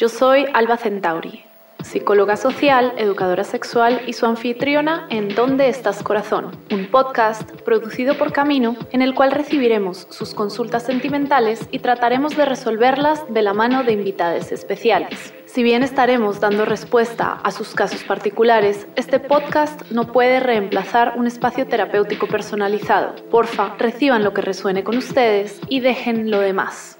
Yo soy Alba Centauri, psicóloga social, educadora sexual y su anfitriona en ¿Dónde estás corazón? Un podcast producido por Camino en el cual recibiremos sus consultas sentimentales y trataremos de resolverlas de la mano de invitados especiales. Si bien estaremos dando respuesta a sus casos particulares, este podcast no puede reemplazar un espacio terapéutico personalizado. Porfa, reciban lo que resuene con ustedes y dejen lo demás.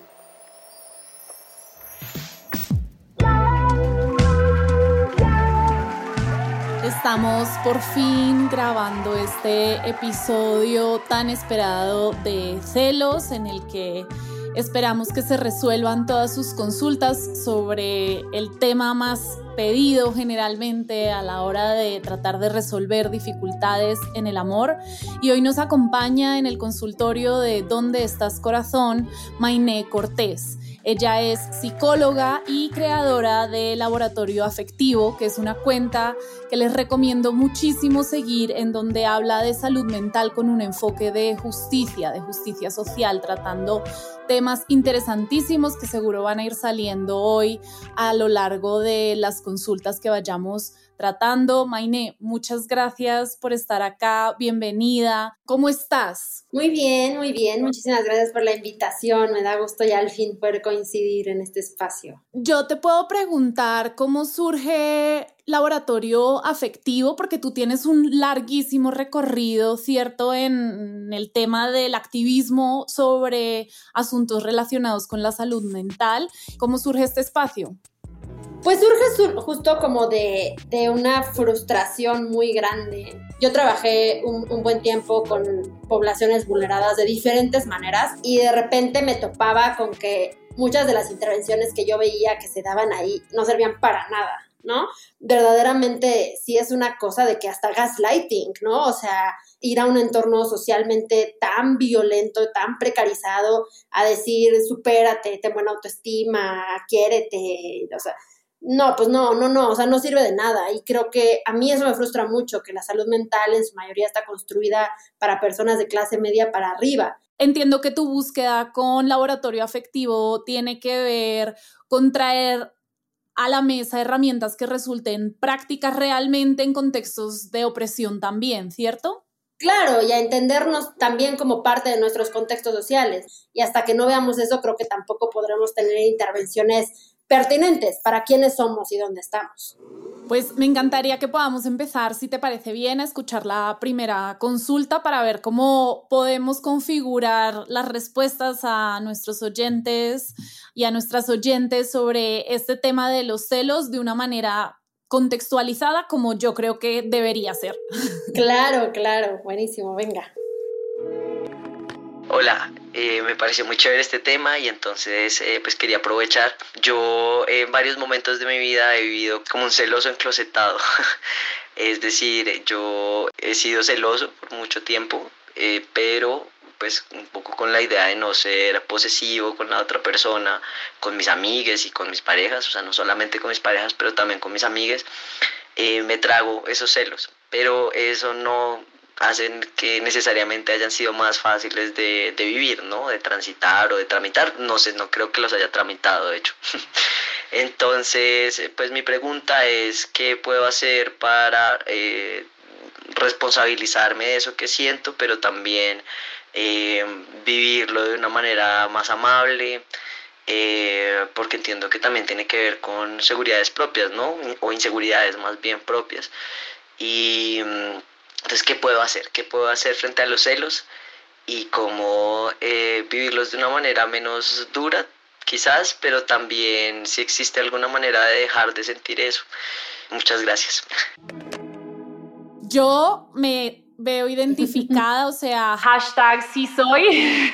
Estamos por fin grabando este episodio tan esperado de celos en el que Esperamos que se resuelvan todas sus consultas sobre el tema más pedido generalmente a la hora de tratar de resolver dificultades en el amor. Y hoy nos acompaña en el consultorio de ¿Dónde estás corazón? Mainé Cortés. Ella es psicóloga y creadora de Laboratorio Afectivo, que es una cuenta que les recomiendo muchísimo seguir en donde habla de salud mental con un enfoque de justicia, de justicia social, tratando temas interesantísimos que seguro van a ir saliendo hoy a lo largo de las consultas que vayamos tratando. Maine, muchas gracias por estar acá. Bienvenida. ¿Cómo estás? Muy bien, muy bien. Muchísimas gracias por la invitación. Me da gusto ya al fin poder coincidir en este espacio. Yo te puedo preguntar cómo surge laboratorio afectivo, porque tú tienes un larguísimo recorrido, ¿cierto?, en el tema del activismo sobre asuntos relacionados con la salud mental. ¿Cómo surge este espacio? Pues surge justo como de, una frustración muy grande. Yo trabajé un, un, buen tiempo con poblaciones vulneradas de diferentes maneras y de repente me topaba con que muchas de las intervenciones que yo veía que se daban ahí no servían para nada. ¿No? Verdaderamente sí es una cosa de que hasta gaslighting, ¿no? O sea, ir a un entorno socialmente tan violento, tan precarizado, a decir, supérate, ten buena autoestima, quiérete, o sea, no, pues no, no, no, o sea, no sirve de nada. Y creo que a mí eso me frustra mucho, que la salud mental en su mayoría está construida para personas de clase media para arriba. Entiendo que tu búsqueda con laboratorio afectivo tiene que ver con traer a la mesa herramientas que resulten prácticas realmente en contextos de opresión también, ¿cierto? Claro, y a entendernos también como parte de nuestros contextos sociales. Y hasta que no veamos eso, creo que tampoco podremos tener intervenciones pertinentes para quiénes somos y dónde estamos. Pues me encantaría que podamos empezar, si te parece bien, a escuchar la primera consulta para ver cómo podemos configurar las respuestas a nuestros oyentes y a nuestras oyentes sobre este tema de los celos de una manera contextualizada como yo creo que debería ser. Claro, claro, buenísimo, venga. Hola, eh, me pareció muy chévere este tema y entonces eh, pues quería aprovechar. Yo en varios momentos de mi vida he vivido como un celoso enclosetado. es decir, yo he sido celoso por mucho tiempo, eh, pero pues un poco con la idea de no ser posesivo con la otra persona, con mis amigas y con mis parejas, o sea, no solamente con mis parejas, pero también con mis amigas, me trago esos celos. Pero eso no, hacen que necesariamente hayan sido más fáciles de, vivir, ¿no? De transitar o de tramitar. No sé, no creo que los haya tramitado, de hecho. Entonces, pues mi pregunta es, ¿qué puedo hacer para eh, responsabilizarme de eso que siento, pero también eh, vivirlo de una manera más amable? Eh, porque entiendo que también tiene que ver con seguridades propias, ¿no? O inseguridades más bien propias. Y mm, entonces, ¿qué puedo hacer? ¿Qué puedo hacer frente a los celos? Y cómo eh, vivirlos de una manera menos dura, quizás, pero también si existe alguna manera de dejar de sentir eso. Muchas gracias. Yo me veo identificada, o sea, hashtag sí soy.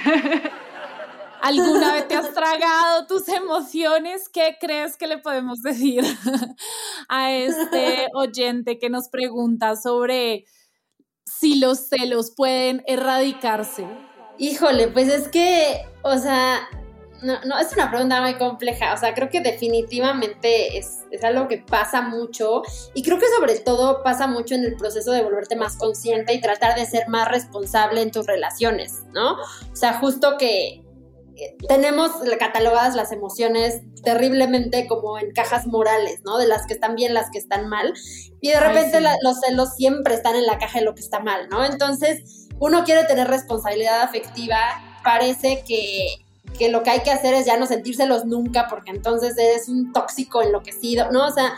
¿Alguna vez te has tragado tus emociones? ¿Qué crees que le podemos decir a este oyente que nos pregunta sobre si los celos pueden erradicarse? Híjole, pues es que, o sea, no, no, es una pregunta muy compleja. O sea, creo que definitivamente es, es, algo que pasa mucho. Y creo que sobre todo pasa mucho en el proceso de volverte más consciente y tratar de ser más responsable en tus relaciones, ¿no? O sea, justo que tenemos catalogadas las emociones terriblemente como en cajas morales, ¿no? De las que están bien, las que están mal. Y de repente los celos siempre están en la caja de lo que está mal, ¿no? Entonces, uno quiere tener responsabilidad afectiva, parece que, que lo que hay que hacer es ya no sentírselos nunca, porque entonces eres un tóxico enloquecido, ¿no? O sea,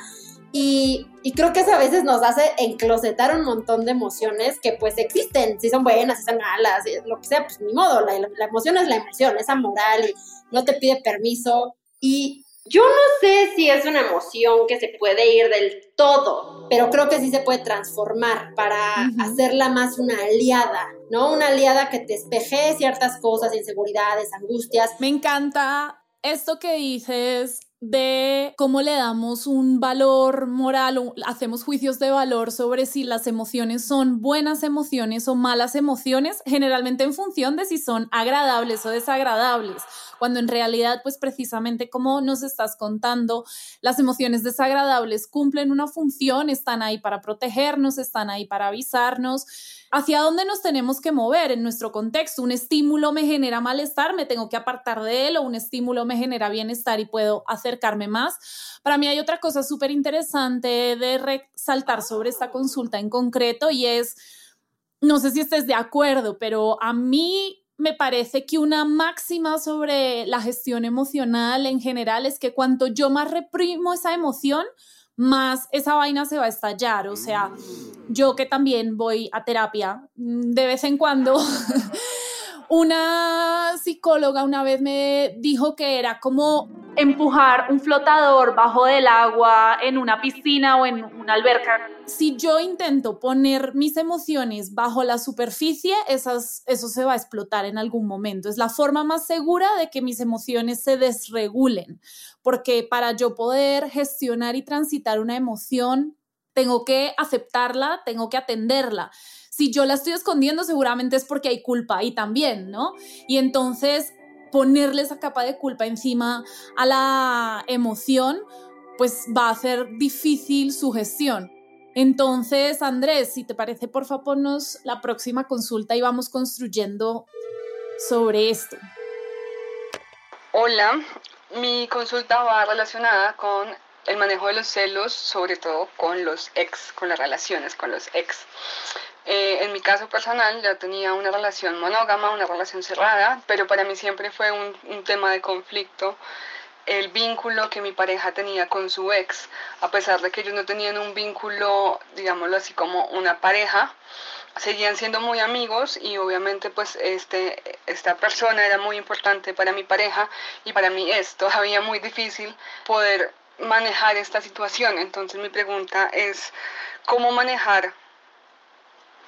y, creo que eso a veces nos hace enclosetar un montón de emociones que pues existen, si son buenas, si son malas, lo que sea, pues ni modo, la, la emoción es la emoción, es amoral y no te pide permiso. Y yo no sé si es una emoción que se puede ir del todo, pero creo que sí se puede transformar para hacerla más una aliada, ¿no? Una aliada que te espeje ciertas cosas, inseguridades, angustias. Me encanta esto que dices de cómo le damos un valor moral o hacemos juicios de valor sobre si las emociones son buenas emociones o malas emociones, generalmente en función de si son agradables o desagradables, cuando en realidad, pues precisamente como nos estás contando, las emociones desagradables cumplen una función, están ahí para protegernos, están ahí para avisarnos hacia dónde nos tenemos que mover en nuestro contexto. Un estímulo me genera malestar, me tengo que apartar de él, o un estímulo me genera bienestar y puedo acercarme más. Para mí hay otra cosa súper interesante de resaltar sobre esta consulta en concreto y es, no sé si estés de acuerdo, pero a mí me parece que una máxima sobre la gestión emocional en general es que cuanto yo más reprimo esa emoción, más esa vaina se va a estallar. O sea, yo que también voy a terapia mm, de vez en cuando, una psicóloga una vez me dijo que era como empujar un flotador bajo del agua en una piscina o en una alberca. Si yo intento poner mis emociones bajo la superficie, esas, eso se va a explotar en algún momento. Es la forma más segura de que mis emociones se desregulen, porque para yo poder gestionar y transitar una emoción, tengo que aceptarla, tengo que atenderla si yo la estoy escondiendo, seguramente es porque hay culpa ahí también, ¿no? Y entonces ponerle esa capa de culpa encima a la emoción, pues va a hacer difícil su gestión. Entonces, Andrés, si te parece, por favor, ponnos la próxima consulta y vamos construyendo sobre esto. Hola, mi consulta va relacionada con el manejo de los celos, sobre todo con los ex, con las relaciones con los ex. Eh, en mi caso personal ya tenía una relación monógama, una relación cerrada, pero para mí siempre fue un, un tema de conflicto el vínculo que mi pareja tenía con su ex, a pesar de que ellos no tenían un vínculo, digámoslo así, como una pareja, seguían siendo muy amigos y obviamente pues este, esta persona era muy importante para mi pareja y para mí es todavía muy difícil poder manejar esta situación. Entonces mi pregunta es, ¿cómo manejar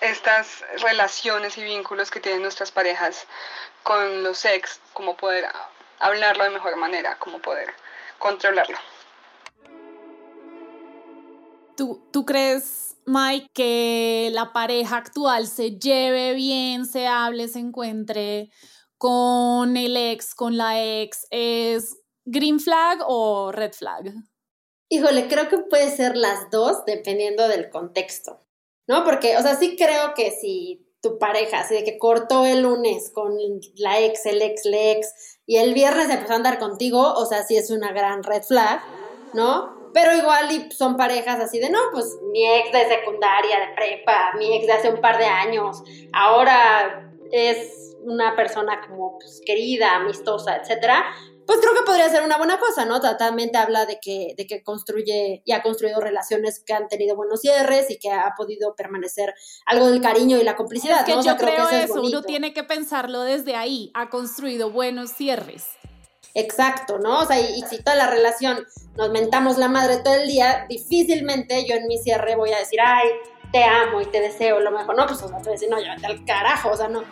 estas relaciones y vínculos que tienen nuestras parejas con los ex, cómo poder hablarlo de mejor manera, cómo poder controlarlo. ¿Tú, ¿Tú crees, Mike, que la pareja actual se lleve bien, se hable, se encuentre con el ex, con la ex? ¿Es green flag o red flag? Híjole, creo que puede ser las dos dependiendo del contexto. ¿No? Porque, o sea, sí creo que si tu pareja, así de que cortó el lunes con la ex, el ex, la ex, y el viernes empezó a andar contigo, o sea, sí es una gran red flag, ¿no? Pero igual son parejas así de, no, pues mi ex de secundaria, de prepa, mi ex de hace un par de años, ahora es una persona como pues, querida, amistosa, etcétera, pues creo que podría ser una buena cosa, ¿no? Totalmente habla de que, de que construye y ha construido relaciones que han tenido buenos cierres y que ha podido permanecer algo del cariño y la complicidad. Es que yo creo, que eso, uno tiene que pensarlo desde ahí, ha construido buenos cierres. Exacto, ¿no? O sea, y, si toda la relación nos mentamos la madre todo el día, difícilmente yo en mi cierre voy a decir, ay, te amo y te deseo lo mejor. No, pues o sea, te voy a decir, no, llévate al carajo, o sea, no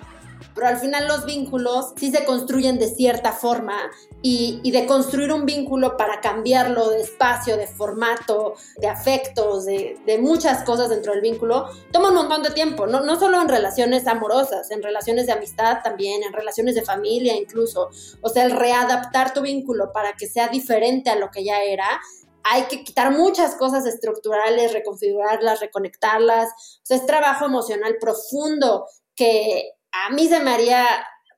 pero al final los vínculos sí se construyen de cierta forma y, de construir un vínculo para cambiarlo de espacio, de formato, de afectos, de, muchas cosas dentro del vínculo, toma un montón de tiempo, no, no solo en relaciones amorosas, en relaciones de amistad también, en relaciones de familia incluso. O sea, el readaptar tu vínculo para que sea diferente a lo que ya era, hay que quitar muchas cosas estructurales, reconfigurarlas, reconectarlas. O sea, es trabajo emocional profundo que a mí se me haría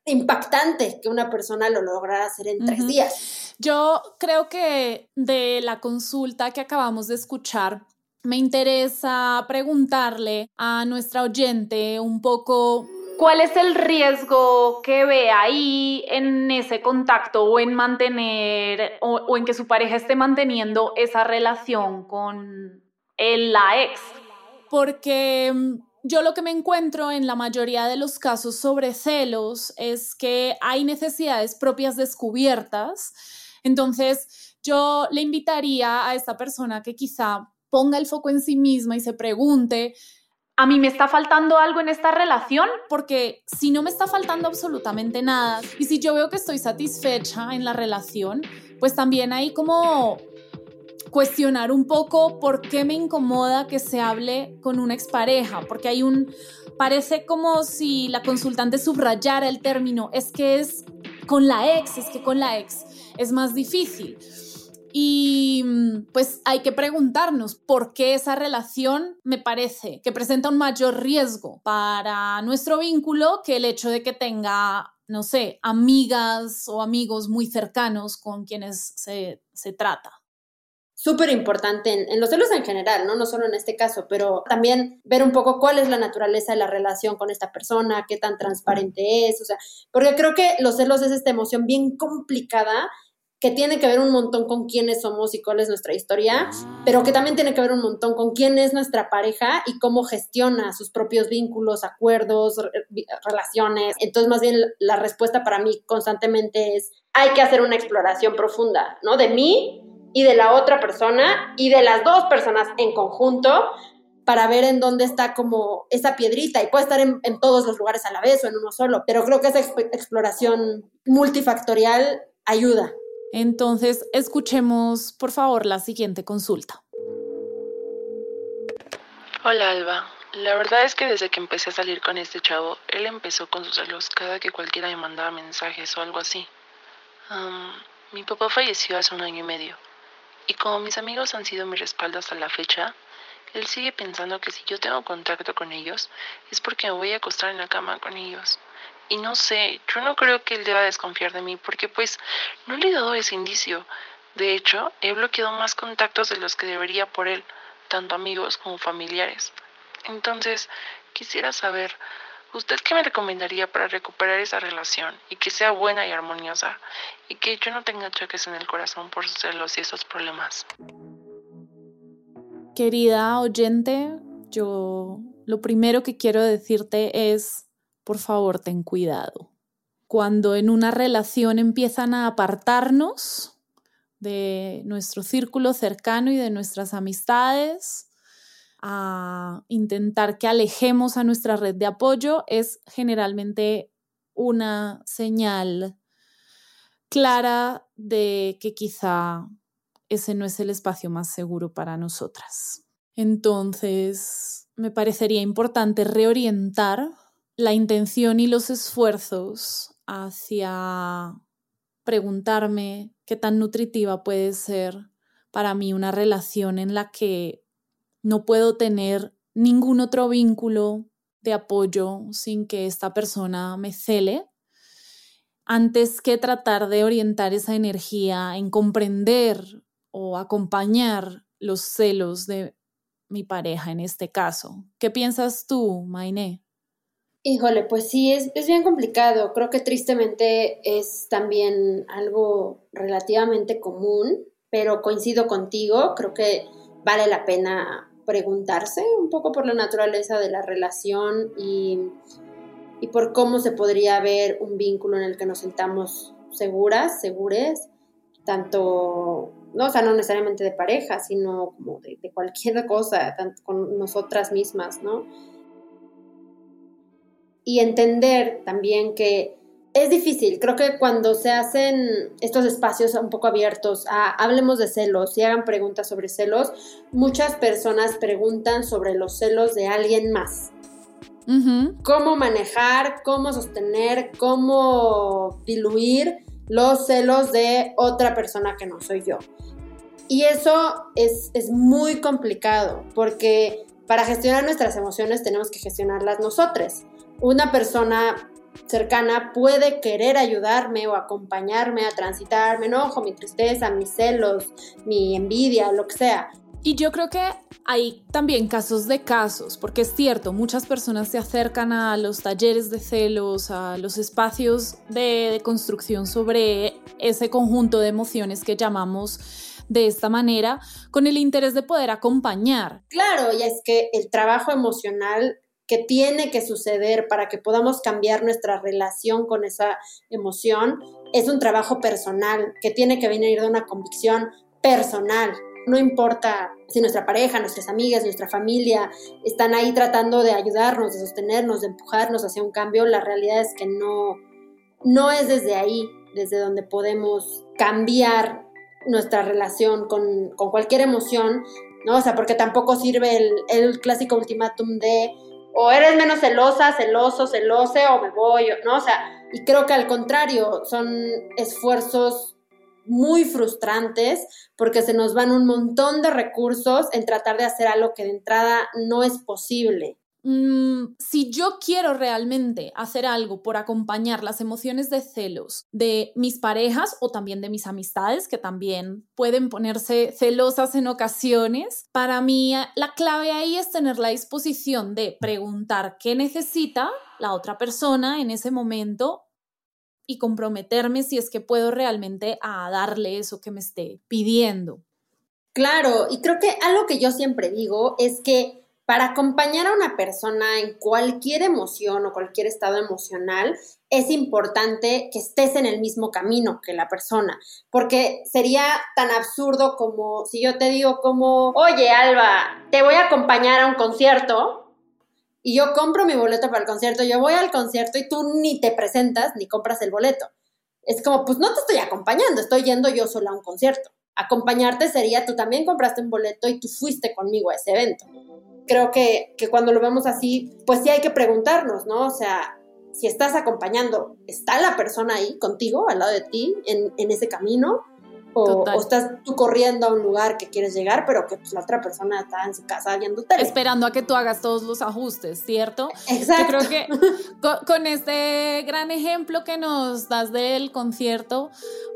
impactante que una persona lo lograra hacer en tres días. Yo creo que de la consulta que acabamos de escuchar, me interesa preguntarle a nuestra oyente un poco ¿Cuál es el riesgo que ve ahí en ese contacto o en mantener o, en que su pareja esté manteniendo esa relación con el, la ex? Porque mm, yo lo que me encuentro en la mayoría de los casos sobre celos es que hay necesidades propias descubiertas. Entonces, yo le invitaría a esta persona que quizá ponga el foco en sí misma y se pregunte, a mí me está faltando algo en esta relación, porque si no me está faltando absolutamente nada y si yo veo que estoy satisfecha en la relación, pues también hay como cuestionar un poco por qué me incomoda que se hable con una expareja, porque hay un, parece como si la consultante subrayara el término, es que es con la ex, es que con la ex es más difícil. Y mm, pues hay que preguntarnos por qué esa relación me parece que presenta un mayor riesgo para nuestro vínculo que el hecho de que tenga, no sé, amigas o amigos muy cercanos con quienes se, se trata súper importante en, los celos en general, ¿no? No solo en este caso, pero también ver un poco cuál es la naturaleza de la relación con esta persona, qué tan transparente es, o sea, porque creo que los celos es esta emoción bien complicada que tiene que ver un montón con quiénes somos y cuál es nuestra historia, pero que también tiene que ver un montón con quién es nuestra pareja y cómo gestiona sus propios vínculos, acuerdos, relaciones. Entonces, más bien la respuesta para mí constantemente es, hay que hacer una exploración profunda, ¿no? De mí y de la otra persona y de las dos personas en conjunto para ver en dónde está como esa piedrita y puede estar en, en todos los lugares a la vez o en uno solo, pero creo que esa exploración multifactorial ayuda. Entonces, escuchemos por favor la siguiente consulta. Hola Alba, la verdad es que desde que empecé a salir con este chavo, él empezó con sus celos cada que cualquiera me mandaba mensajes o algo así. mi papá falleció hace un año y medio, y como mis amigos han sido mi respaldo hasta la fecha, él sigue pensando que si yo tengo contacto con ellos es porque me voy a acostar en la cama con ellos. Y no sé, yo no creo que él deba desconfiar de mí porque pues no le he dado ese indicio. De hecho, he bloqueado más contactos de los que debería por él, tanto amigos como familiares. Entonces, quisiera saber, ¿usted qué me recomendaría para recuperar esa relación y que sea buena y armoniosa y que yo no tenga choques en el corazón por sus celos y esos problemas? Querida oyente, yo lo primero que quiero decirte es por favor ten cuidado. Cuando en una relación empiezan a apartarnos de nuestro círculo cercano y de nuestras amistades, a intentar que alejemos a nuestra red de apoyo, es generalmente una señal clara de que quizá ese no es el espacio más seguro para nosotras. Entonces, me parecería importante reorientar la intención y los esfuerzos hacia preguntarme qué tan nutritiva puede ser para mí una relación en la que no puedo tener ningún otro vínculo de apoyo sin que esta persona me cele, antes que tratar de orientar esa energía en comprender o acompañar los celos de mi pareja en este caso. ¿Qué piensas tú, Mainé? Híjole, pues sí, es, es, bien complicado. Creo que tristemente es también algo relativamente común, pero coincido contigo, creo que vale la pena preguntarse un poco por la naturaleza de la relación y, y por cómo se podría ver un vínculo en el que nos sentamos seguras, segures, tanto, no, o sea, no necesariamente de pareja, sino como de, de cualquier cosa, tanto con nosotras mismas, ¿no? y entender también que es difícil, creo que cuando se hacen estos espacios un poco abiertos a hablemos de celos y hagan preguntas sobre celos, muchas personas preguntan sobre los celos de alguien más. Cómo manejar, cómo sostener, cómo diluir los celos de otra persona que no soy yo. Y eso es, es muy complicado porque para gestionar nuestras emociones tenemos que gestionarlas nosotros una persona cercana puede querer ayudarme o acompañarme a transitar mi enojo, mi tristeza, mis celos, mi envidia, lo que sea. Y yo creo que hay también casos de casos, porque es cierto, muchas personas se acercan a los talleres de celos, a los espacios de, construcción sobre ese conjunto de emociones que llamamos de esta manera, con el interés de poder acompañar. Claro, y es que el trabajo emocional que tiene que suceder para que podamos cambiar nuestra relación con esa emoción es un trabajo personal, que tiene que venir de una convicción personal. No importa si nuestra pareja, nuestras amigas, nuestra familia están ahí tratando de ayudarnos, de sostenernos, de empujarnos hacia un cambio, la realidad es que no, no es desde ahí, desde donde podemos cambiar nuestra relación con, cualquier emoción, ¿no? O sea, porque tampoco sirve el, el clásico ultimátum de o eres menos celosa, celoso, celose o me voy, ¿no? O sea, y creo que al contrario, son esfuerzos muy frustrantes porque se nos van un montón de recursos en tratar de hacer algo que de entrada no es posible. Mm, si yo quiero realmente hacer algo por acompañar las emociones de celos de mis parejas o también de mis amistades, que también pueden ponerse celosas en ocasiones, para mí la clave ahí es tener la disposición de preguntar qué necesita la otra persona en ese momento y comprometerme si es que puedo realmente a darle eso que me esté pidiendo. Claro, y creo que algo que yo siempre digo es que para acompañar a una persona en cualquier emoción o cualquier estado emocional, es importante que estés en el mismo camino que la persona, porque sería tan absurdo como si yo te digo como, oye Alba, te voy a acompañar a un concierto y yo compro mi boleto para el concierto, yo voy al concierto y tú ni te presentas ni compras el boleto. Es como, pues no te estoy acompañando, estoy yendo yo sola a un concierto. Acompañarte sería, tú también compraste un boleto y tú fuiste conmigo a ese evento creo que, cuando lo vemos así, pues sí hay que preguntarnos, ¿no? O sea, si estás acompañando, ¿está la persona ahí contigo, al lado de ti, en, ese camino? O, estás tú corriendo a un lugar que quieres llegar, pero que pues, la otra persona está en su casa viendo tele. Esperando a que tú hagas todos los ajustes, ¿cierto? Exacto. Yo creo que con, con este gran ejemplo que nos das del concierto,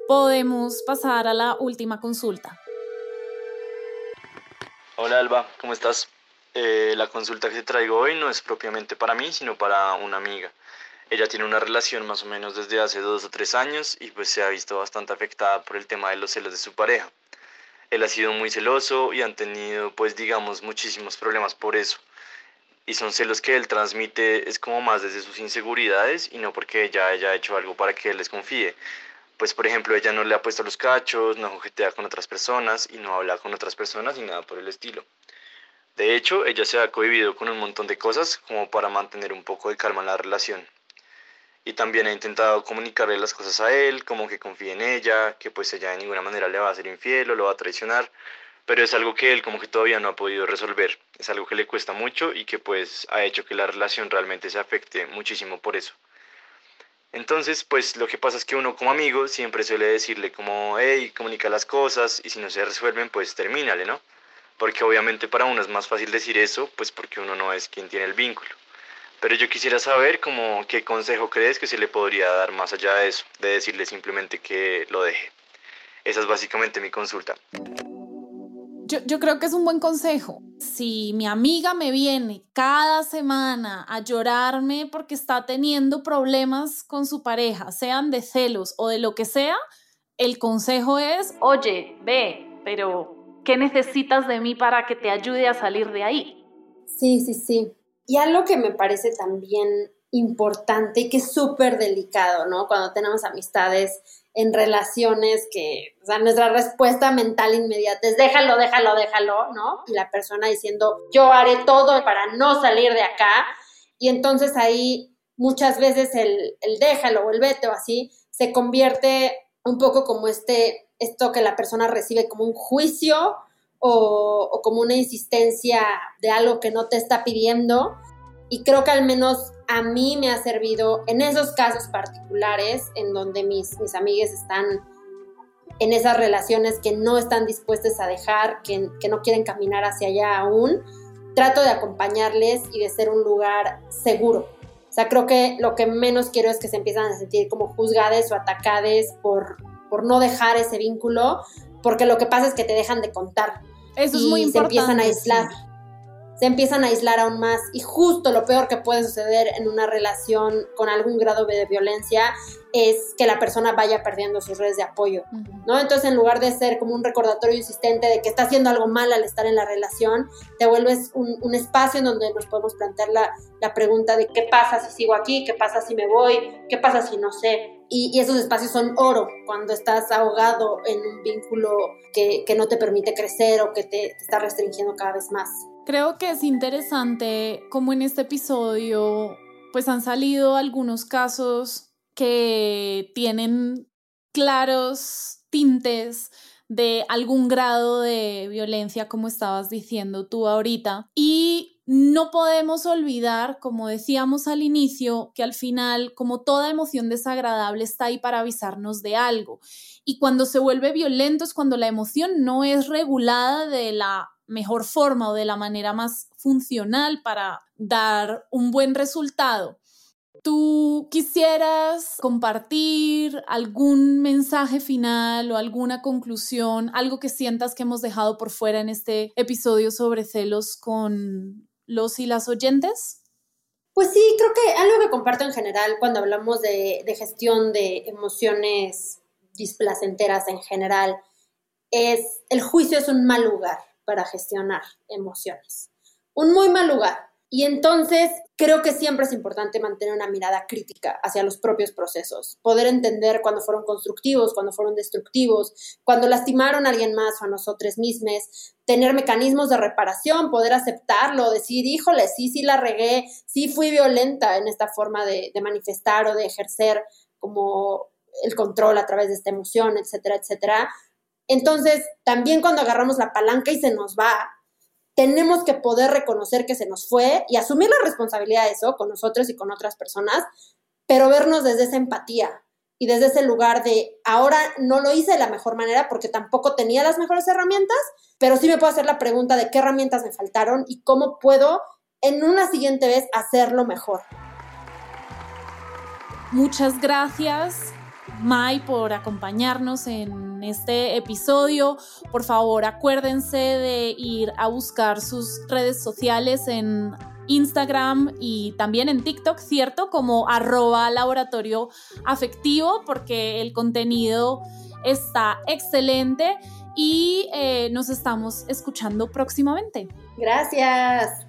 podemos pasar a la última consulta. Hola Alba, ¿cómo estás? Eh, la consulta que te traigo hoy no es propiamente para mí, sino para una amiga. Ella tiene una relación más o menos desde hace dos o tres años y pues se ha visto bastante afectada por el tema de los celos de su pareja. Él ha sido muy celoso y han tenido pues digamos muchísimos problemas por eso. Y son celos que él transmite es como más desde sus inseguridades y no porque ella haya hecho algo para que él les confíe. Pues por ejemplo ella no le ha puesto los cachos, no juguetea con otras personas y no habla con otras personas ni nada por el estilo. De hecho, ella se ha cohibido con un montón de cosas como para mantener un poco de calma en la relación. Y también ha intentado comunicarle las cosas a él, como que confíe en ella, que pues ella de ninguna manera le va a hacer infiel o lo va a traicionar, pero es algo que él como que todavía no ha podido resolver. Es algo que le cuesta mucho y que pues ha hecho que la relación realmente se afecte muchísimo por eso. Entonces, pues lo que pasa es que uno como amigo siempre suele decirle como, hey, comunica las cosas y si no se resuelven, pues termínale, ¿no? Porque obviamente para uno es más fácil decir eso, pues porque uno no es quien tiene el vínculo. Pero yo quisiera saber como qué consejo crees que se le podría dar más allá de eso, de decirle simplemente que lo deje. Esa es básicamente mi consulta. Yo, yo, creo que es un buen consejo. Si mi amiga me viene cada semana a llorarme porque está teniendo problemas con su pareja, sean de celos o de lo que sea, el consejo es, oye, ve, pero ¿Qué necesitas de mí para que te ayude a salir de ahí? Sí, sí, sí. Y algo que me parece también importante y que es súper delicado, ¿no? Cuando tenemos amistades en relaciones que, o sea, nuestra respuesta mental inmediata es déjalo, déjalo, déjalo, ¿no? Y la persona diciendo, yo haré todo para no salir de acá. Y entonces ahí muchas veces el, el déjalo o el o así se convierte un poco como este esto que la persona recibe como un juicio o, como una insistencia de algo que no te está pidiendo. Y creo que al menos a mí me ha servido en esos casos particulares en donde mis, mis amigas están en esas relaciones que no están dispuestas a dejar, que, que no quieren caminar hacia allá aún, trato de acompañarles y de ser un lugar seguro, O sea, creo que lo que menos quiero es que se empiezan a sentir como juzgadas o atacadas por, por no dejar ese vínculo, porque lo que pasa es que te dejan de contar. Eso es muy y se empiezan a aislar. Se empiezan a aislar aún más. Y justo lo peor que puede suceder en una relación con algún grado de violencia es que la persona vaya perdiendo sus redes de apoyo, ¿no? Entonces, en lugar de ser como un recordatorio insistente de que está haciendo algo mal al estar en la relación, te vuelves un, espacio en donde nos podemos plantear la, la, pregunta de qué pasa si sigo aquí, qué pasa si me voy, qué pasa si no sé. Y, esos espacios son oro cuando estás ahogado en un vínculo que, que no te permite crecer o que te, está restringiendo cada vez más. Creo que es interesante como en este episodio pues han salido algunos casos que tienen claros tintes de algún grado de violencia, como estabas diciendo tú ahorita. No podemos olvidar, como decíamos al inicio, que al final, como toda emoción desagradable, está ahí para avisarnos de algo. Y cuando se vuelve violento es cuando la emoción no es regulada de la mejor forma o de la manera más funcional para dar un buen resultado. ¿Tú quisieras compartir algún mensaje final o alguna conclusión, algo que sientas que hemos dejado por fuera en este episodio sobre celos con los y las oyentes? Pues sí, creo que algo que comparto en general cuando hablamos de, de gestión de emociones displacenteras en general es el juicio es un mal lugar para gestionar emociones. Un muy mal lugar. Y entonces creo que siempre es importante mantener una mirada crítica hacia los propios procesos, poder entender cuando fueron constructivos, cuando fueron destructivos, cuando lastimaron a alguien más o a nosotros mismos, tener mecanismos de reparación, poder aceptarlo, decir, híjole, sí, sí la regué, sí fui violenta en esta forma de, de manifestar o de ejercer como el control a través de esta emoción, etcétera, etcétera. Entonces, también cuando agarramos la palanca y se nos va, tenemos que poder reconocer que se nos fue y asumir la responsabilidad de eso con nosotros y con otras personas, pero vernos desde esa empatía y desde ese lugar de ahora no lo hice de la mejor manera porque tampoco tenía las mejores herramientas, pero sí me puedo hacer la pregunta de qué herramientas me faltaron y cómo puedo en una siguiente vez hacerlo mejor. Muchas gracias Mai por acompañarnos en este episodio. Por favor, acuérdense de ir a buscar sus redes sociales en Instagram y también en TikTok, ¿cierto? Como arroba laboratorio porque el contenido está excelente y eh, nos estamos escuchando próximamente. Gracias.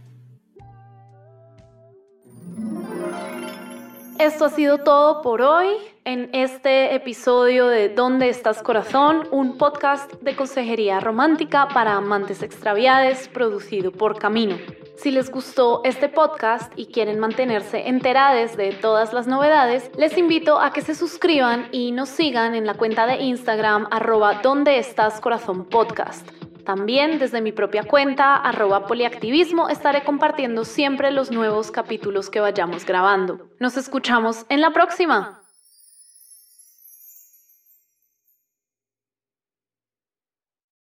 Esto ha sido todo por hoy en este episodio de ¿Dónde estás corazón? Un podcast de consejería romántica para amantes extraviados producido por Camino. Si les gustó este podcast y quieren mantenerse enterados de todas las novedades, les invito a que se suscriban y nos sigan en la cuenta de Instagram arroba ¿Dónde estás corazón podcast. También desde mi propia cuenta, arroba poliactivismo, estaré compartiendo siempre los nuevos capítulos que vayamos grabando. Nos escuchamos en la próxima.